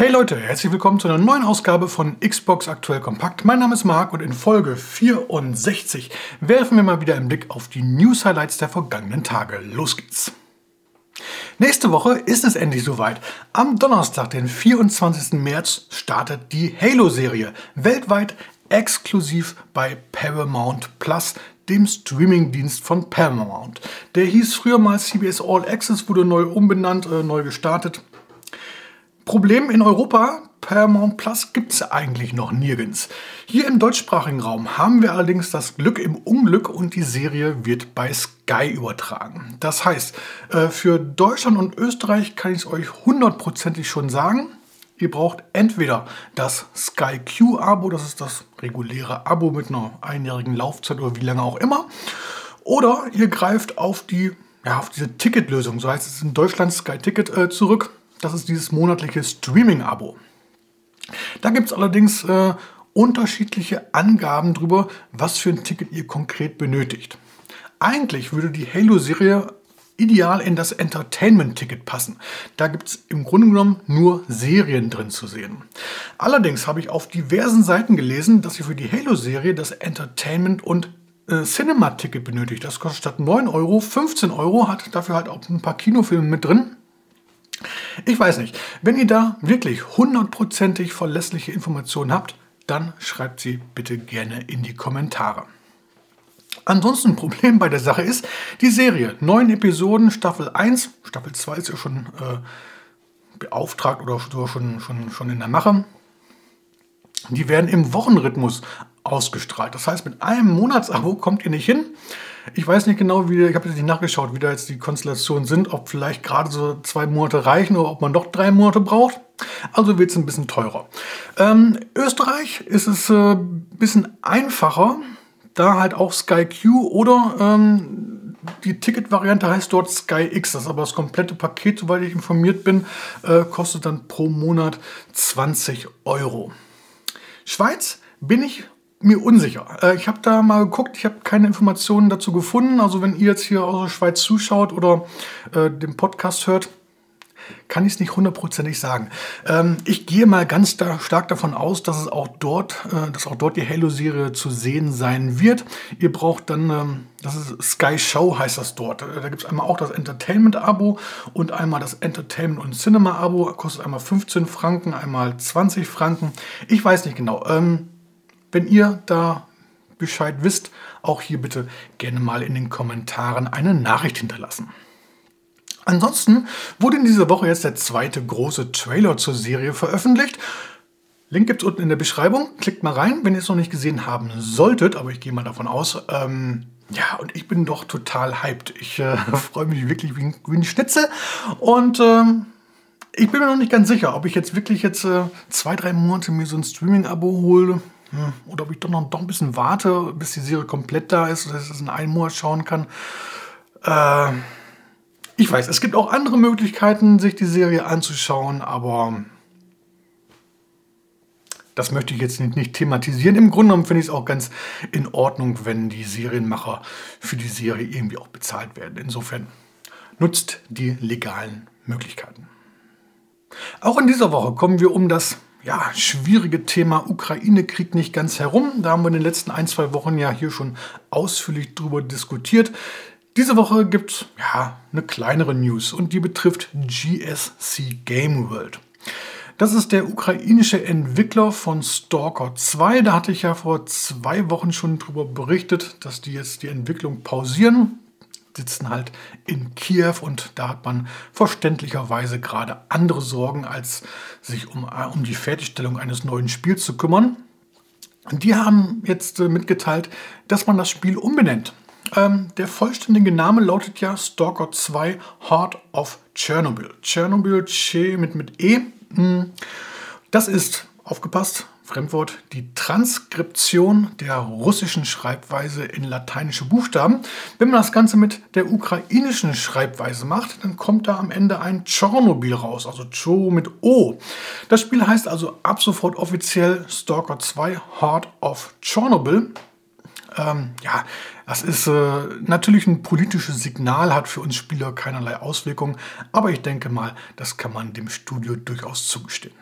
Hey Leute, herzlich willkommen zu einer neuen Ausgabe von Xbox Aktuell Kompakt. Mein Name ist Marc und in Folge 64 werfen wir mal wieder einen Blick auf die News Highlights der vergangenen Tage. Los geht's! Nächste Woche ist es endlich soweit. Am Donnerstag, den 24. März, startet die Halo-Serie. Weltweit exklusiv bei Paramount Plus, dem Streamingdienst von Paramount. Der hieß früher mal CBS All Access, wurde neu umbenannt, äh, neu gestartet. Problem in Europa, Paramount Plus gibt es eigentlich noch nirgends. Hier im deutschsprachigen Raum haben wir allerdings das Glück im Unglück und die Serie wird bei Sky übertragen. Das heißt, äh, für Deutschland und Österreich kann ich es euch hundertprozentig schon sagen. Ihr braucht entweder das Sky Q-Abo, das ist das reguläre Abo mit einer einjährigen Laufzeit oder wie lange auch immer, oder ihr greift auf die ja, auf diese Ticketlösung, so heißt es in Deutschland Sky Ticket äh, zurück. Das ist dieses monatliche Streaming-Abo. Da gibt es allerdings äh, unterschiedliche Angaben darüber, was für ein Ticket ihr konkret benötigt. Eigentlich würde die Halo-Serie ideal in das Entertainment-Ticket passen. Da gibt es im Grunde genommen nur Serien drin zu sehen. Allerdings habe ich auf diversen Seiten gelesen, dass ihr für die Halo-Serie das Entertainment- und äh, Cinema-Ticket benötigt. Das kostet statt 9 Euro 15 Euro, hat dafür halt auch ein paar Kinofilme mit drin. Ich weiß nicht. Wenn ihr da wirklich hundertprozentig verlässliche Informationen habt, dann schreibt sie bitte gerne in die Kommentare. Ansonsten ein Problem bei der Sache ist, die Serie, neun Episoden, Staffel 1, Staffel 2 ist ja schon äh, beauftragt oder schon, schon, schon in der Mache. Die werden im Wochenrhythmus ausgestrahlt. Das heißt, mit einem Monatsabo kommt ihr nicht hin. Ich weiß nicht genau, wie, ich habe jetzt nicht nachgeschaut, wie da jetzt die Konstellationen sind, ob vielleicht gerade so zwei Monate reichen oder ob man doch drei Monate braucht. Also wird es ein bisschen teurer. Ähm, Österreich ist es ein äh, bisschen einfacher, da halt auch Sky Q oder ähm, die Ticketvariante heißt dort Sky X. Das ist aber das komplette Paket, soweit ich informiert bin, äh, kostet dann pro Monat 20 Euro. Schweiz bin ich mir unsicher. Äh, ich habe da mal geguckt, ich habe keine Informationen dazu gefunden. Also wenn ihr jetzt hier aus der Schweiz zuschaut oder äh, den Podcast hört, kann ich es nicht hundertprozentig sagen. Ähm, ich gehe mal ganz da, stark davon aus, dass es auch dort, äh, dass auch dort die Halo-Serie zu sehen sein wird. Ihr braucht dann, ähm, das ist Sky Show heißt das dort. Äh, da gibt es einmal auch das Entertainment-Abo und einmal das Entertainment- und Cinema-Abo. Kostet einmal 15 Franken, einmal 20 Franken. Ich weiß nicht genau. Ähm, wenn ihr da Bescheid wisst, auch hier bitte gerne mal in den Kommentaren eine Nachricht hinterlassen. Ansonsten wurde in dieser Woche jetzt der zweite große Trailer zur Serie veröffentlicht. Link gibt es unten in der Beschreibung. Klickt mal rein, wenn ihr es noch nicht gesehen haben solltet, aber ich gehe mal davon aus. Ähm, ja, und ich bin doch total hyped. Ich äh, freue mich wirklich wie ein, wie ein Schnitzel. Und ähm, ich bin mir noch nicht ganz sicher, ob ich jetzt wirklich jetzt äh, zwei, drei Monate mir so ein Streaming-Abo hole hm, oder ob ich doch noch doch ein bisschen warte, bis die Serie komplett da ist, dass ich es in einem Monat schauen kann. Äh, ich weiß, es gibt auch andere Möglichkeiten, sich die Serie anzuschauen, aber das möchte ich jetzt nicht, nicht thematisieren. Im Grunde genommen finde ich es auch ganz in Ordnung, wenn die Serienmacher für die Serie irgendwie auch bezahlt werden. Insofern nutzt die legalen Möglichkeiten. Auch in dieser Woche kommen wir um das ja, schwierige Thema Ukraine-Krieg nicht ganz herum. Da haben wir in den letzten ein, zwei Wochen ja hier schon ausführlich drüber diskutiert. Diese Woche gibt es ja, eine kleinere News und die betrifft GSC Game World. Das ist der ukrainische Entwickler von Stalker 2. Da hatte ich ja vor zwei Wochen schon darüber berichtet, dass die jetzt die Entwicklung pausieren sitzen halt in Kiew und da hat man verständlicherweise gerade andere Sorgen, als sich um, äh, um die Fertigstellung eines neuen Spiels zu kümmern. Die haben jetzt äh, mitgeteilt, dass man das Spiel umbenennt. Ähm, der vollständige Name lautet ja Stalker 2 Heart of Chernobyl. Chernobyl mit, mit E. Hm. Das ist, aufgepasst, Fremdwort, die Transkription der russischen Schreibweise in lateinische Buchstaben. Wenn man das Ganze mit der ukrainischen Schreibweise macht, dann kommt da am Ende ein Tschernobyl raus, also Cho mit O. Das Spiel heißt also ab sofort offiziell Stalker 2 Heart of Chernobyl. Ähm, ja, das ist äh, natürlich ein politisches Signal, hat für uns Spieler keinerlei Auswirkungen, aber ich denke mal, das kann man dem Studio durchaus zugestehen.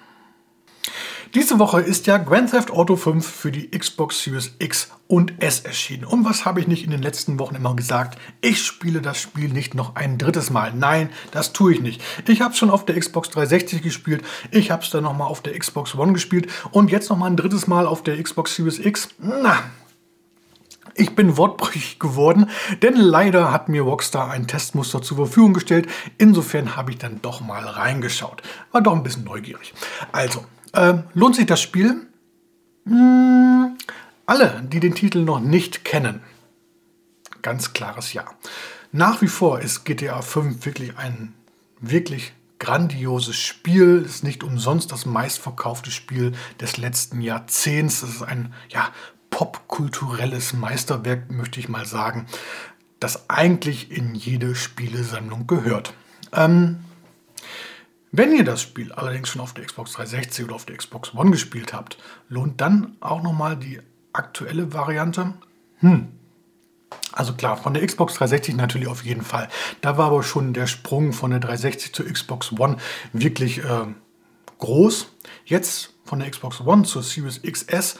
Diese Woche ist ja Grand Theft Auto 5 für die Xbox Series X und S erschienen. Und was habe ich nicht in den letzten Wochen immer gesagt? Ich spiele das Spiel nicht noch ein drittes Mal. Nein, das tue ich nicht. Ich habe es schon auf der Xbox 360 gespielt. Ich habe es dann nochmal auf der Xbox One gespielt. Und jetzt nochmal ein drittes Mal auf der Xbox Series X. Na, ich bin wortbrüchig geworden, denn leider hat mir Rockstar ein Testmuster zur Verfügung gestellt. Insofern habe ich dann doch mal reingeschaut. War doch ein bisschen neugierig. Also, äh, lohnt sich das Spiel? Hm, alle, die den Titel noch nicht kennen. Ganz klares Ja. Nach wie vor ist GTA 5 wirklich ein wirklich grandioses Spiel. Ist nicht umsonst das meistverkaufte Spiel des letzten Jahrzehnts. Es ist ein ja, popkulturelles Meisterwerk, möchte ich mal sagen, das eigentlich in jede Spielesammlung gehört. Ähm, wenn ihr das Spiel allerdings schon auf der Xbox 360 oder auf der Xbox One gespielt habt, lohnt dann auch nochmal die aktuelle Variante? Hm. Also klar, von der Xbox 360 natürlich auf jeden Fall. Da war aber schon der Sprung von der 360 zur Xbox One wirklich äh, groß. Jetzt von der Xbox One zur Series XS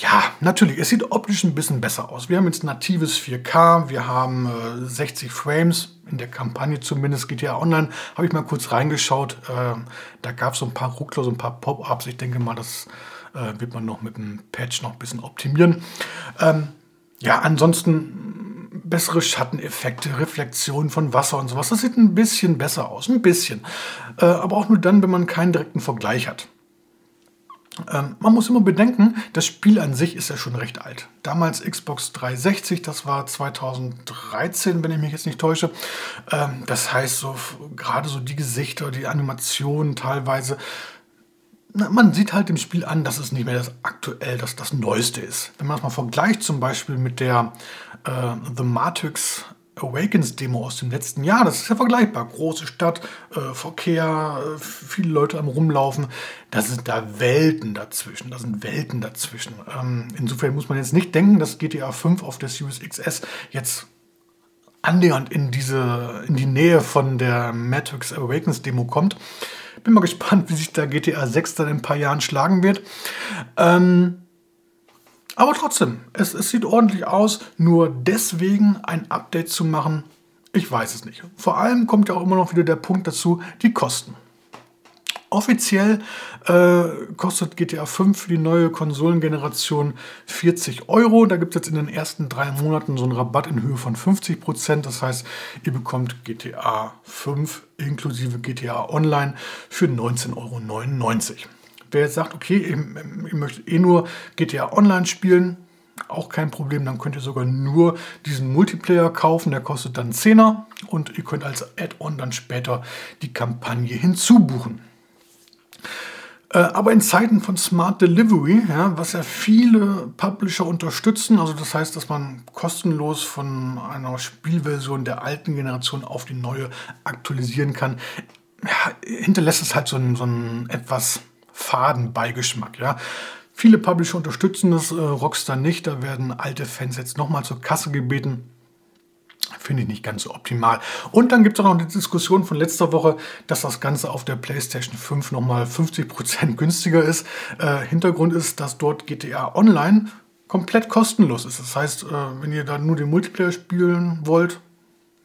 ja, natürlich, es sieht optisch ein bisschen besser aus. Wir haben jetzt natives 4K, wir haben äh, 60 Frames, in der Kampagne zumindest GTA Online, habe ich mal kurz reingeschaut. Äh, da gab es so ein paar Ruckler, so ein paar Pop-Ups. Ich denke mal, das äh, wird man noch mit dem Patch noch ein bisschen optimieren. Ähm, ja, ansonsten bessere Schatteneffekte, Reflexionen von Wasser und sowas. Das sieht ein bisschen besser aus, ein bisschen. Äh, aber auch nur dann, wenn man keinen direkten Vergleich hat. Ähm, man muss immer bedenken, das Spiel an sich ist ja schon recht alt. Damals Xbox 360, das war 2013, wenn ich mich jetzt nicht täusche. Ähm, das heißt, so gerade so die Gesichter, die Animationen teilweise, man sieht halt dem Spiel an, dass es nicht mehr das aktuell, das, das Neueste ist. Wenn man das mal vergleicht, zum Beispiel mit der äh, The Matrix Awakens Demo aus dem letzten Jahr, das ist ja vergleichbar. Große Stadt, äh, Verkehr, äh, viele Leute am Rumlaufen. Da sind da Welten dazwischen. Da sind Welten dazwischen. Ähm, insofern muss man jetzt nicht denken, dass GTA 5 auf der Series XS jetzt annähernd in diese, in die Nähe von der Matrix Awakens Demo kommt. Bin mal gespannt, wie sich da GTA 6 dann in ein paar Jahren schlagen wird. Ähm, aber trotzdem, es, es sieht ordentlich aus. Nur deswegen ein Update zu machen, ich weiß es nicht. Vor allem kommt ja auch immer noch wieder der Punkt dazu, die Kosten. Offiziell äh, kostet GTA 5 für die neue Konsolengeneration 40 Euro. Da gibt es jetzt in den ersten drei Monaten so einen Rabatt in Höhe von 50 Prozent. Das heißt, ihr bekommt GTA 5 inklusive GTA Online für 19,99 Euro. Wer jetzt sagt, okay, ihr, ihr möchtet eh nur GTA Online spielen, auch kein Problem, dann könnt ihr sogar nur diesen Multiplayer kaufen, der kostet dann 10er und ihr könnt als Add-on dann später die Kampagne hinzubuchen. Äh, aber in Zeiten von Smart Delivery, ja, was ja viele Publisher unterstützen, also das heißt, dass man kostenlos von einer Spielversion der alten Generation auf die neue aktualisieren kann, ja, hinterlässt es halt so einen, so einen etwas faden Beigeschmack. Ja. Viele Publisher unterstützen das, äh, Rockstar nicht. Da werden alte Fans jetzt nochmal zur Kasse gebeten. Finde ich nicht ganz so optimal. Und dann gibt es auch noch die Diskussion von letzter Woche, dass das Ganze auf der PlayStation 5 nochmal 50% günstiger ist. Äh, Hintergrund ist, dass dort GTA Online komplett kostenlos ist. Das heißt, äh, wenn ihr da nur den Multiplayer spielen wollt,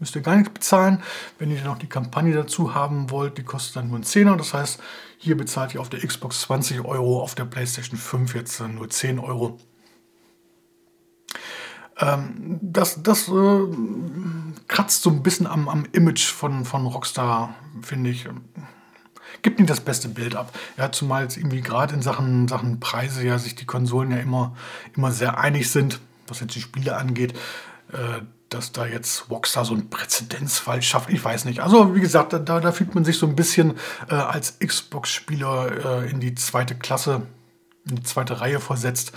müsst ihr gar nichts bezahlen. Wenn ihr dann noch die Kampagne dazu haben wollt, die kostet dann nur einen Zehner. Das heißt, hier bezahlt ihr auf der Xbox 20 Euro, auf der PlayStation 5 jetzt nur 10 Euro. Ähm, das das äh, kratzt so ein bisschen am, am Image von, von Rockstar, finde ich. Gibt nicht das beste Bild ab. Ja, zumal jetzt irgendwie gerade in Sachen, Sachen Preise ja sich die Konsolen ja immer, immer sehr einig sind, was jetzt die Spiele angeht. Äh, dass da jetzt Rockstar so einen Präzedenzfall schafft. Ich weiß nicht. Also wie gesagt, da, da fühlt man sich so ein bisschen äh, als Xbox-Spieler äh, in die zweite Klasse, in die zweite Reihe versetzt.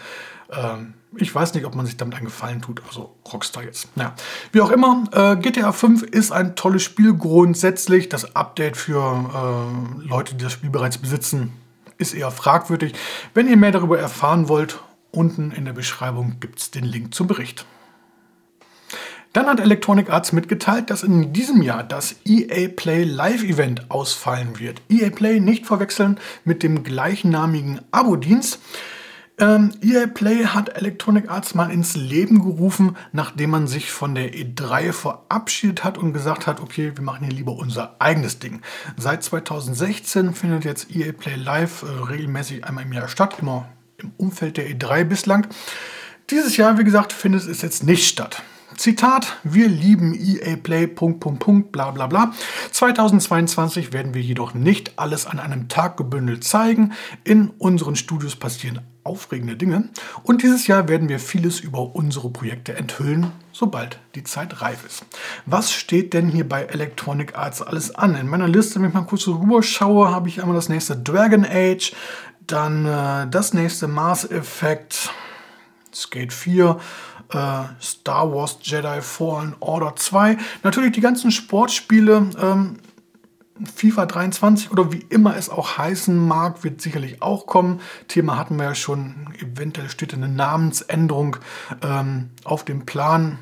Ähm, ich weiß nicht, ob man sich damit einen Gefallen tut. Also Rockstar jetzt. Ja. Wie auch immer, äh, GTA 5 ist ein tolles Spiel grundsätzlich. Das Update für äh, Leute, die das Spiel bereits besitzen, ist eher fragwürdig. Wenn ihr mehr darüber erfahren wollt, unten in der Beschreibung gibt es den Link zum Bericht. Dann hat Electronic Arts mitgeteilt, dass in diesem Jahr das EA Play Live Event ausfallen wird. EA Play nicht verwechseln mit dem gleichnamigen Abo-Dienst. Ähm, EA Play hat Electronic Arts mal ins Leben gerufen, nachdem man sich von der E3 verabschiedet hat und gesagt hat, okay, wir machen hier lieber unser eigenes Ding. Seit 2016 findet jetzt EA Play Live äh, regelmäßig einmal im Jahr statt, immer im Umfeld der E3 bislang. Dieses Jahr, wie gesagt, findet es jetzt nicht statt. Zitat, wir lieben EA Play, Punkt, Punkt, Punkt, bla bla bla. 2022 werden wir jedoch nicht alles an einem Tag gebündelt zeigen. In unseren Studios passieren aufregende Dinge und dieses Jahr werden wir vieles über unsere Projekte enthüllen, sobald die Zeit reif ist. Was steht denn hier bei Electronic Arts alles an? In meiner Liste, wenn ich mal kurz rüber schaue, habe ich einmal das nächste Dragon Age, dann äh, das nächste Mars Effect, Skate 4, äh, Star Wars Jedi Fallen Order 2. Natürlich die ganzen Sportspiele. Ähm, FIFA 23 oder wie immer es auch heißen mag, wird sicherlich auch kommen. Thema hatten wir ja schon. Eventuell steht eine Namensänderung ähm, auf dem Plan.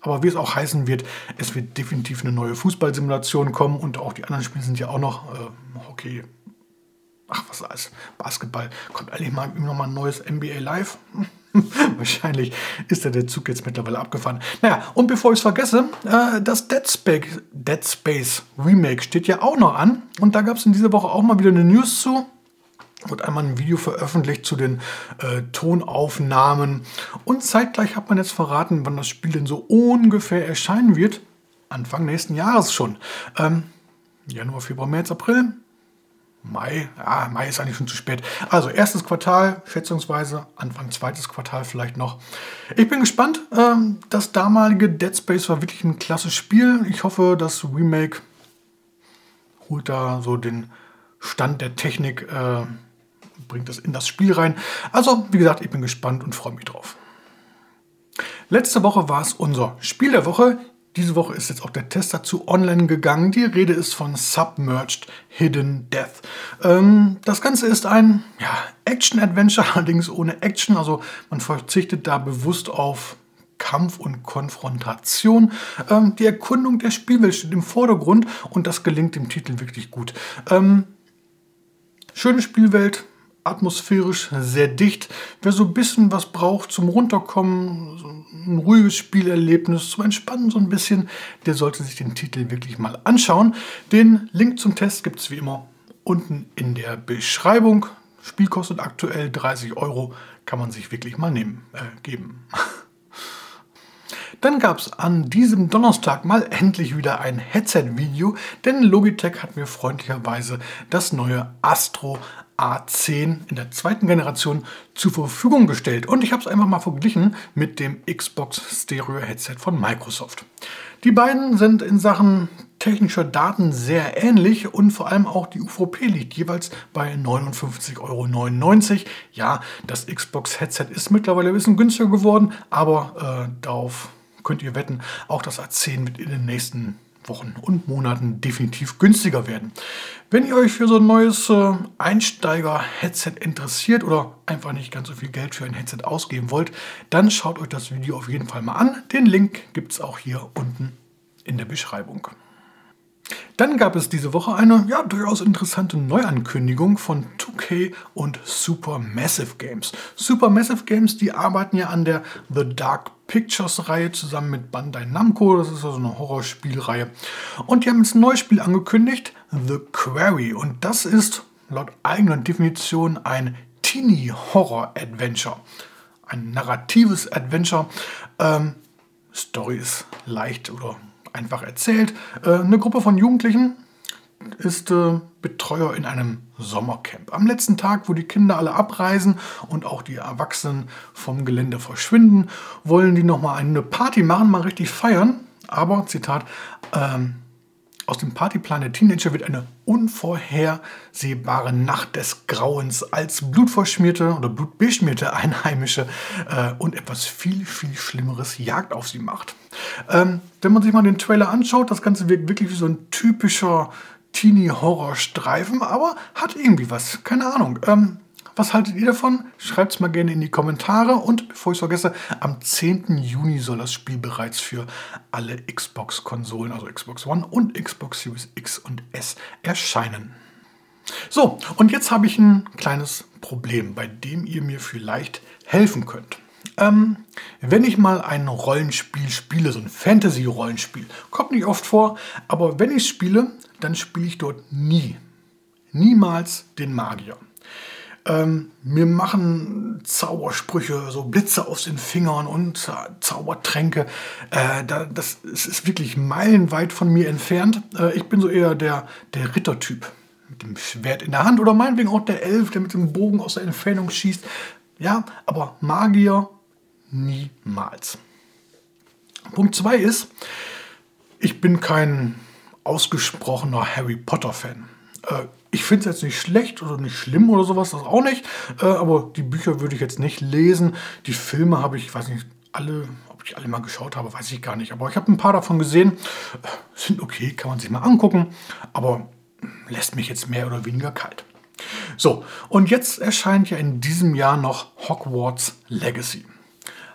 Aber wie es auch heißen wird, es wird definitiv eine neue Fußballsimulation kommen und auch die anderen Spiele sind ja auch noch äh, Hockey. Ach, was alles? Basketball. Kommt eigentlich mal noch mal ein neues NBA Live? Wahrscheinlich ist der Zug jetzt mittlerweile abgefahren. Naja, und bevor ich es vergesse, äh, das Dead Space, Dead Space Remake steht ja auch noch an. Und da gab es in dieser Woche auch mal wieder eine News zu. Wird einmal ein Video veröffentlicht zu den äh, Tonaufnahmen. Und zeitgleich hat man jetzt verraten, wann das Spiel denn so ungefähr erscheinen wird. Anfang nächsten Jahres schon. Ähm, Januar, Februar, März, April. Mai, ja, Mai ist eigentlich schon zu spät. Also erstes Quartal, schätzungsweise, Anfang zweites Quartal vielleicht noch. Ich bin gespannt. Ähm, das damalige Dead Space war wirklich ein klasse Spiel. Ich hoffe, das Remake holt da so den Stand der Technik, äh, bringt das in das Spiel rein. Also, wie gesagt, ich bin gespannt und freue mich drauf. Letzte Woche war es unser Spiel der Woche. Diese Woche ist jetzt auch der Test dazu online gegangen. Die Rede ist von Submerged Hidden Death. Ähm, das Ganze ist ein ja, Action-Adventure, allerdings ohne Action. Also man verzichtet da bewusst auf Kampf und Konfrontation. Ähm, die Erkundung der Spielwelt steht im Vordergrund und das gelingt dem Titel wirklich gut. Ähm, schöne Spielwelt, atmosphärisch sehr dicht. Wer so ein bisschen was braucht zum Runterkommen, so ein ruhiges Spielerlebnis, zum Entspannen so ein bisschen, der sollte sich den Titel wirklich mal anschauen. Den Link zum Test gibt es wie immer unten in der Beschreibung. Spiel kostet aktuell 30 Euro, kann man sich wirklich mal nehmen, äh, geben. Dann gab es an diesem Donnerstag mal endlich wieder ein Headset-Video, denn Logitech hat mir freundlicherweise das neue Astro A10 in der zweiten Generation zur Verfügung gestellt. Und ich habe es einfach mal verglichen mit dem Xbox Stereo Headset von Microsoft. Die beiden sind in Sachen technischer Daten sehr ähnlich und vor allem auch die UVP liegt jeweils bei 59,99 Euro. Ja, das Xbox Headset ist mittlerweile ein bisschen günstiger geworden, aber äh, darauf könnt ihr wetten, auch das A10 wird in den nächsten Wochen und Monaten definitiv günstiger werden. Wenn ihr euch für so ein neues äh, Einsteiger-Headset interessiert oder einfach nicht ganz so viel Geld für ein Headset ausgeben wollt, dann schaut euch das Video auf jeden Fall mal an. Den Link gibt es auch hier unten in der Beschreibung. Dann gab es diese Woche eine ja, durchaus interessante Neuankündigung von 2K und Supermassive Games. Supermassive Games, die arbeiten ja an der The Dark Pictures Reihe zusammen mit Bandai Namco. Das ist also eine Horrorspielreihe. Und die haben jetzt ein neues Spiel angekündigt, The Quarry. Und das ist laut eigener Definition ein Teenie Horror Adventure. Ein narratives Adventure. Ähm, Story ist leicht oder einfach erzählt. Äh, eine Gruppe von Jugendlichen ist äh, Betreuer in einem Sommercamp. Am letzten Tag, wo die Kinder alle abreisen und auch die Erwachsenen vom Gelände verschwinden, wollen die nochmal eine Party machen, mal richtig feiern. Aber, Zitat, ähm, aus dem Partyplan der Teenager wird eine unvorhersehbare Nacht des Grauens als blutverschmierte oder blutbeschmierte Einheimische äh, und etwas viel, viel Schlimmeres Jagd auf sie macht. Ähm, wenn man sich mal den Trailer anschaut, das Ganze wirkt wirklich wie so ein typischer Teenie-Horror-Streifen, aber hat irgendwie was. Keine Ahnung. Ähm, Was haltet ihr davon? Schreibt es mal gerne in die Kommentare. Und bevor ich es vergesse, am 10. Juni soll das Spiel bereits für alle Xbox-Konsolen, also Xbox One und Xbox Series X und S, erscheinen. So, und jetzt habe ich ein kleines Problem, bei dem ihr mir vielleicht helfen könnt. Ähm, wenn ich mal ein Rollenspiel spiele, so ein Fantasy-Rollenspiel, kommt nicht oft vor, aber wenn ich spiele, dann spiele ich dort nie, niemals den Magier. Ähm, mir machen Zaubersprüche, so Blitze aus den Fingern und Zaubertränke. Äh, da, das ist wirklich meilenweit von mir entfernt. Äh, ich bin so eher der, der Rittertyp mit dem Schwert in der Hand oder meinetwegen auch der Elf, der mit dem Bogen aus der Entfernung schießt. Ja, aber Magier Niemals. Punkt 2 ist, ich bin kein ausgesprochener Harry Potter-Fan. Äh, ich finde es jetzt nicht schlecht oder nicht schlimm oder sowas, das auch nicht. Äh, aber die Bücher würde ich jetzt nicht lesen. Die Filme habe ich, ich weiß nicht, alle, ob ich alle mal geschaut habe, weiß ich gar nicht. Aber ich habe ein paar davon gesehen. Äh, sind okay, kann man sich mal angucken. Aber lässt mich jetzt mehr oder weniger kalt. So, und jetzt erscheint ja in diesem Jahr noch Hogwarts Legacy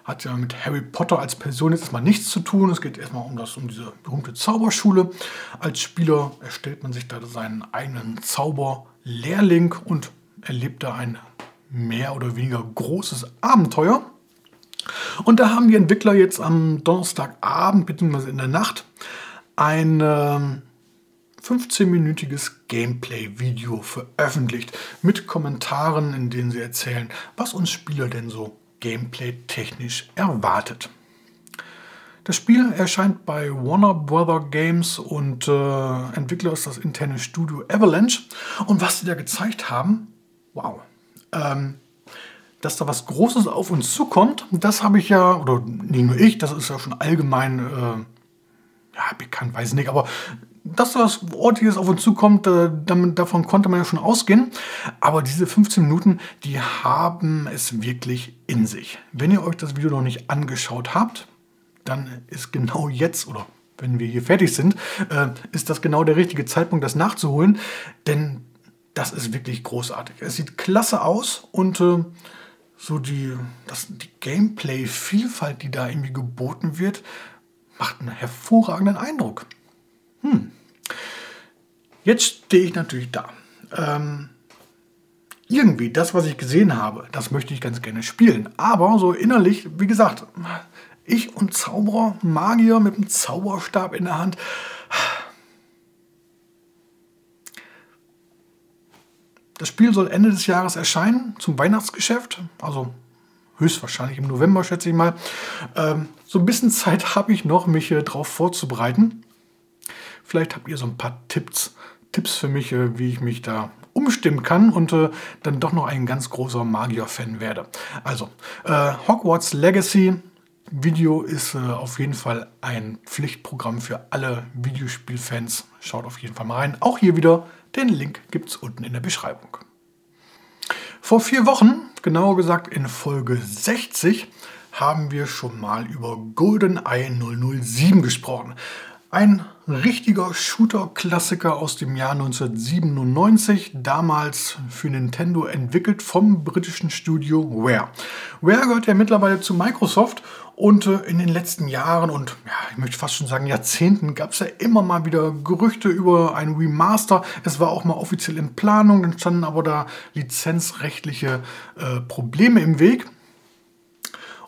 hat ja mit Harry Potter als Person jetzt erstmal nichts zu tun. Es geht erstmal um, das, um diese berühmte Zauberschule. Als Spieler erstellt man sich da seinen eigenen Zauberlehrling und erlebt da ein mehr oder weniger großes Abenteuer. Und da haben die Entwickler jetzt am Donnerstagabend bzw. in der Nacht ein 15-minütiges Gameplay-Video veröffentlicht mit Kommentaren, in denen sie erzählen, was uns Spieler denn so gameplay-technisch erwartet. Das Spiel erscheint bei Warner Brother Games und äh, Entwickler ist das interne Studio Avalanche. Und was sie da gezeigt haben, wow, ähm, dass da was Großes auf uns zukommt, das habe ich ja, oder nicht nur ich, das ist ja schon allgemein äh, ja, bekannt, weiß ich nicht, aber dass was Ordentliches auf uns zukommt, äh, damit, davon konnte man ja schon ausgehen. Aber diese 15 Minuten, die haben es wirklich in sich. Wenn ihr euch das Video noch nicht angeschaut habt, dann ist genau jetzt oder wenn wir hier fertig sind, äh, ist das genau der richtige Zeitpunkt, das nachzuholen. Denn das ist wirklich großartig. Es sieht klasse aus und äh, so die, die Gameplay-Vielfalt, die da irgendwie geboten wird, macht einen hervorragenden Eindruck. Jetzt stehe ich natürlich da. Ähm, irgendwie, das, was ich gesehen habe, das möchte ich ganz gerne spielen. Aber so innerlich, wie gesagt, ich und Zauberer, Magier mit einem Zauberstab in der Hand. Das Spiel soll Ende des Jahres erscheinen zum Weihnachtsgeschäft. Also höchstwahrscheinlich im November, schätze ich mal. Ähm, so ein bisschen Zeit habe ich noch, mich äh, darauf vorzubereiten. Vielleicht habt ihr so ein paar Tipps, Tipps für mich, äh, wie ich mich da umstimmen kann und äh, dann doch noch ein ganz großer Magier-Fan werde. Also, äh, Hogwarts Legacy Video ist äh, auf jeden Fall ein Pflichtprogramm für alle Videospielfans. Schaut auf jeden Fall mal rein. Auch hier wieder, den Link gibt es unten in der Beschreibung. Vor vier Wochen, genauer gesagt in Folge 60, haben wir schon mal über GoldenEye 007 gesprochen. Ein richtiger Shooter-Klassiker aus dem Jahr 1997, damals für Nintendo entwickelt vom britischen Studio Rare. Rare gehört ja mittlerweile zu Microsoft und äh, in den letzten Jahren und ja, ich möchte fast schon sagen Jahrzehnten gab es ja immer mal wieder Gerüchte über ein Remaster. Es war auch mal offiziell in Planung, dann standen aber da lizenzrechtliche äh, Probleme im Weg.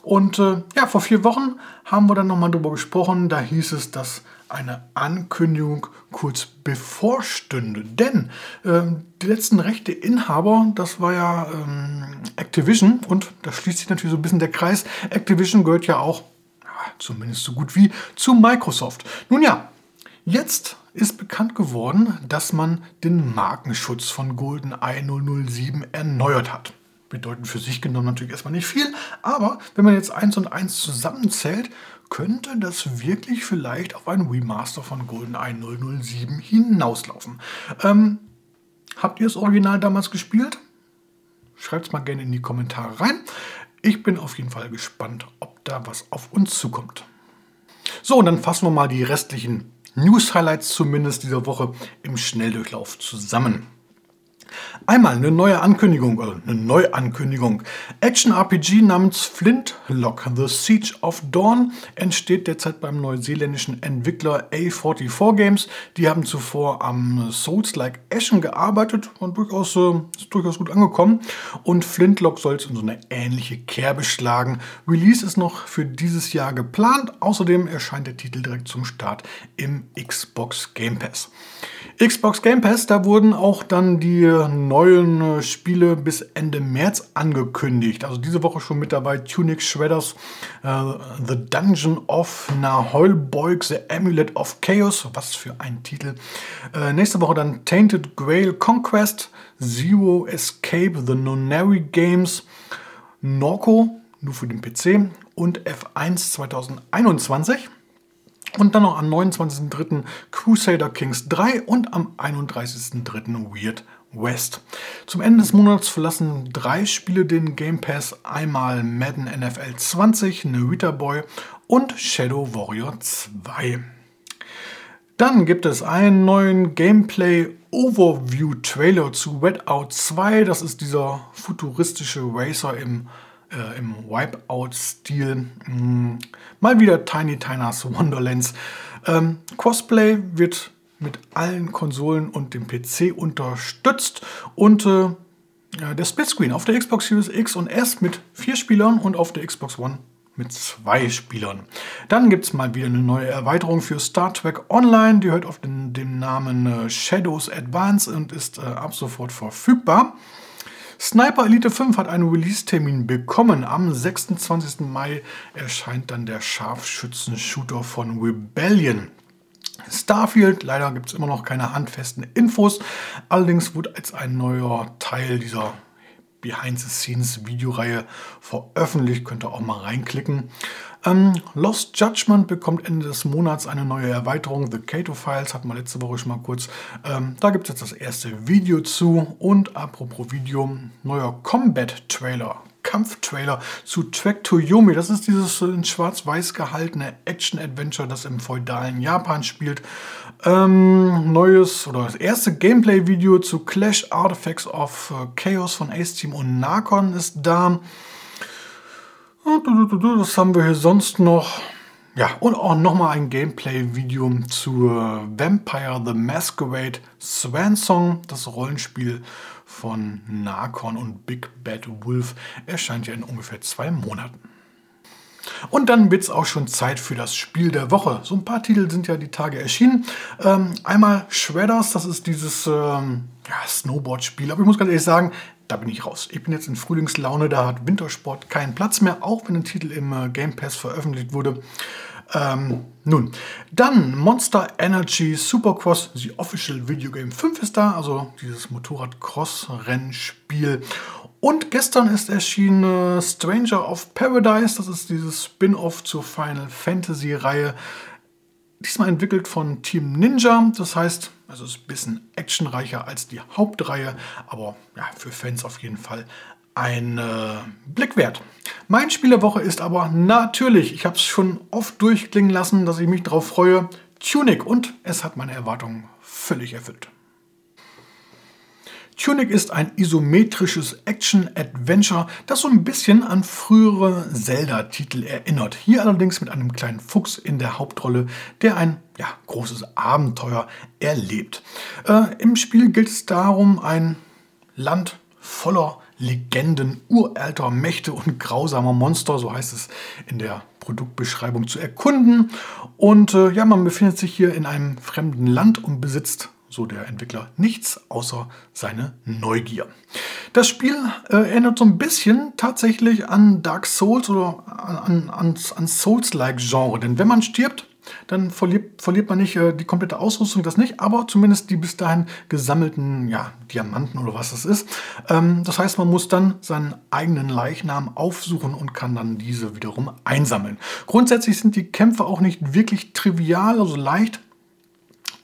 Und äh, ja, vor vier Wochen haben wir dann nochmal drüber gesprochen. Da hieß es, dass eine Ankündigung kurz bevorstünde. Denn ähm, die letzten Rechteinhaber, das war ja ähm, Activision und da schließt sich natürlich so ein bisschen der Kreis. Activision gehört ja auch, zumindest so gut wie, zu Microsoft. Nun ja, jetzt ist bekannt geworden, dass man den Markenschutz von GoldenEye 007 erneuert hat bedeuten für sich genommen natürlich erstmal nicht viel, aber wenn man jetzt eins und eins zusammenzählt, könnte das wirklich vielleicht auf ein Remaster von GoldenEye 007 hinauslaufen. Ähm, habt ihr das Original damals gespielt? Schreibt es mal gerne in die Kommentare rein. Ich bin auf jeden Fall gespannt, ob da was auf uns zukommt. So, und dann fassen wir mal die restlichen News-Highlights zumindest dieser Woche im Schnelldurchlauf zusammen. Einmal eine neue Ankündigung, oder eine Neuankündigung. Action-RPG namens Flintlock, The Siege of Dawn, entsteht derzeit beim neuseeländischen Entwickler A44 Games. Die haben zuvor am Souls-like Ashen gearbeitet und durchaus, äh, ist durchaus gut angekommen. Und Flintlock soll es in so eine ähnliche Kerbe schlagen. Release ist noch für dieses Jahr geplant. Außerdem erscheint der Titel direkt zum Start im Xbox Game Pass. Xbox Game Pass, da wurden auch dann die neuen äh, Spiele bis Ende März angekündigt. Also diese Woche schon mit dabei Tunic Shredders, uh, The Dungeon of Naholboig, The Amulet of Chaos, was für ein Titel. Uh, nächste Woche dann Tainted Grail Conquest, Zero Escape, The Nonary Games, Norco, nur für den PC und F1 2021. Und dann noch am 29.03. Crusader Kings 3 und am 31.03. Weird West. Zum Ende des Monats verlassen drei Spiele den Game Pass. Einmal Madden NFL 20, Narita Boy und Shadow Warrior 2. Dann gibt es einen neuen Gameplay Overview Trailer zu Redout 2. Das ist dieser futuristische Racer im äh, im Wipeout-Stil. Mm, mal wieder Tiny Tinas Wonderlands. Ähm, Crossplay wird mit allen Konsolen und dem PC unterstützt und äh, der Splitscreen auf der Xbox Series X und S mit vier Spielern und auf der Xbox One mit zwei Spielern. Dann gibt es mal wieder eine neue Erweiterung für Star Trek Online. Die hört auf den, den Namen äh, Shadows Advance und ist äh, ab sofort verfügbar. Sniper Elite 5 hat einen Release-Termin bekommen. Am 26. Mai erscheint dann der Scharfschützen-Shooter von Rebellion. Starfield, leider gibt es immer noch keine handfesten Infos. Allerdings wurde als ein neuer Teil dieser Behind-the-Scenes-Videoreihe veröffentlicht. Könnt ihr auch mal reinklicken. Ähm, Lost Judgment bekommt Ende des Monats eine neue Erweiterung. The Kato Files hatten wir letzte Woche schon mal kurz. Ähm, da gibt es jetzt das erste Video zu. Und apropos Video, neuer Combat-Trailer. Kampftrailer zu Track to Yomi. Das ist dieses in schwarz-weiß gehaltene Action-Adventure, das im feudalen Japan spielt. Ähm, neues oder das erste Gameplay-Video zu Clash Artifacts of äh, Chaos von Ace Team und Narcon ist da. Was haben wir hier sonst noch? Ja, und auch nochmal ein Gameplay-Video zu Vampire the Masquerade Swan Song, das Rollenspiel von Narcon und Big Bad Wolf, erscheint ja in ungefähr zwei Monaten. Und dann wird es auch schon Zeit für das Spiel der Woche. So ein paar Titel sind ja die Tage erschienen. Ähm, einmal Shredders, das ist dieses ähm, ja, Snowboard-Spiel. Aber ich muss ganz ehrlich sagen, da bin ich raus. Ich bin jetzt in Frühlingslaune, da hat Wintersport keinen Platz mehr, auch wenn der Titel im äh, Game Pass veröffentlicht wurde. Ähm, nun, dann Monster Energy Supercross, die Official Video Game 5 ist da, also dieses Motorrad-Cross-Rennspiel. Und gestern ist erschienen äh, Stranger of Paradise, das ist dieses Spin-off zur Final Fantasy-Reihe. Diesmal entwickelt von Team Ninja, das heißt, es ist ein bisschen actionreicher als die Hauptreihe, aber ja, für Fans auf jeden Fall ein äh, Blick wert. Mein Spiel der Woche ist aber natürlich, ich habe es schon oft durchklingen lassen, dass ich mich darauf freue, Tunic und es hat meine Erwartungen völlig erfüllt. Tunic ist ein isometrisches Action-Adventure, das so ein bisschen an frühere Zelda-Titel erinnert. Hier allerdings mit einem kleinen Fuchs in der Hauptrolle, der ein ja, großes Abenteuer erlebt. Äh, Im Spiel gilt es darum, ein Land voller Legenden, uralter Mächte und grausamer Monster, so heißt es in der Produktbeschreibung, zu erkunden. Und äh, ja, man befindet sich hier in einem fremden Land und besitzt so der Entwickler, nichts außer seine Neugier. Das Spiel äh, erinnert so ein bisschen tatsächlich an Dark Souls oder an, an, an Souls-like-Genre. Denn wenn man stirbt, dann verliert, verliert man nicht äh, die komplette Ausrüstung, das nicht, aber zumindest die bis dahin gesammelten ja, Diamanten oder was das ist. Ähm, das heißt, man muss dann seinen eigenen Leichnam aufsuchen und kann dann diese wiederum einsammeln. Grundsätzlich sind die Kämpfe auch nicht wirklich trivial, also leicht.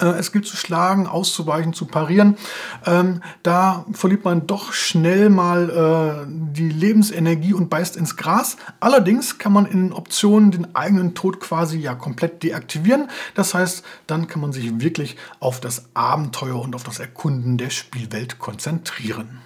Äh, es gilt zu schlagen, auszuweichen, zu parieren. Ähm, da verliert man doch schnell mal äh, die Lebensenergie und beißt ins Gras. Allerdings kann man in Optionen den eigenen Tod quasi ja komplett deaktivieren. Das heißt, dann kann man sich wirklich auf das Abenteuer und auf das Erkunden der Spielwelt konzentrieren.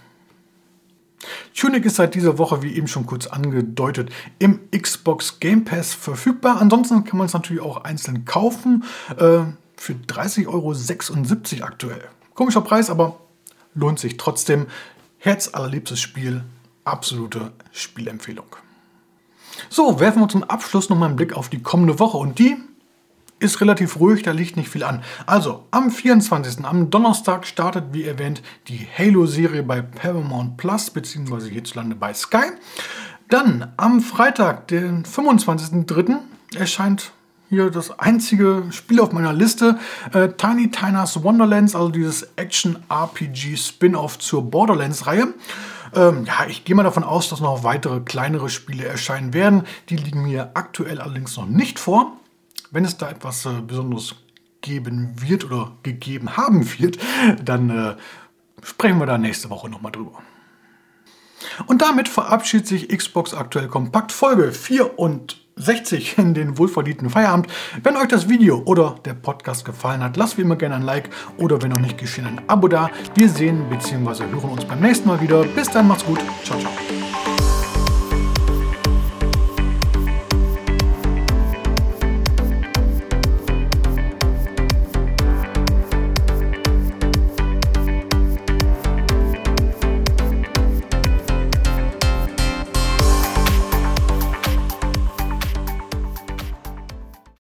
Tunic ist seit dieser Woche, wie eben schon kurz angedeutet, im Xbox Game Pass verfügbar. Ansonsten kann man es natürlich auch einzeln kaufen. Äh, für 30,76 Euro aktuell. Komischer Preis, aber lohnt sich trotzdem. Herzallerliebstes Spiel, absolute Spielempfehlung. So, werfen wir zum Abschluss noch mal einen Blick auf die kommende Woche und die ist relativ ruhig, da liegt nicht viel an. Also, am 24. am Donnerstag startet, wie erwähnt, die Halo-Serie bei Paramount Plus, beziehungsweise hierzulande bei Sky. Dann am Freitag, den 25.03., erscheint hier das einzige Spiel auf meiner Liste. Äh, Tiny Tina's Wonderlands, also dieses Action-RPG-Spin-Off zur Borderlands-Reihe. Ähm, ja, ich gehe mal davon aus, dass noch weitere kleinere Spiele erscheinen werden. Die liegen mir aktuell allerdings noch nicht vor. Wenn es da etwas äh, Besonderes geben wird oder gegeben haben wird, dann äh, sprechen wir da nächste Woche nochmal drüber. Und damit verabschiedet sich Xbox Aktuell Kompakt Folge 4 und 60 in den wohlverdienten Feierabend. Wenn euch das Video oder der Podcast gefallen hat, lasst wie immer gerne ein Like oder wenn noch nicht geschehen, ein Abo da. Wir sehen bzw. hören uns beim nächsten Mal wieder. Bis dann, macht's gut. Ciao, ciao.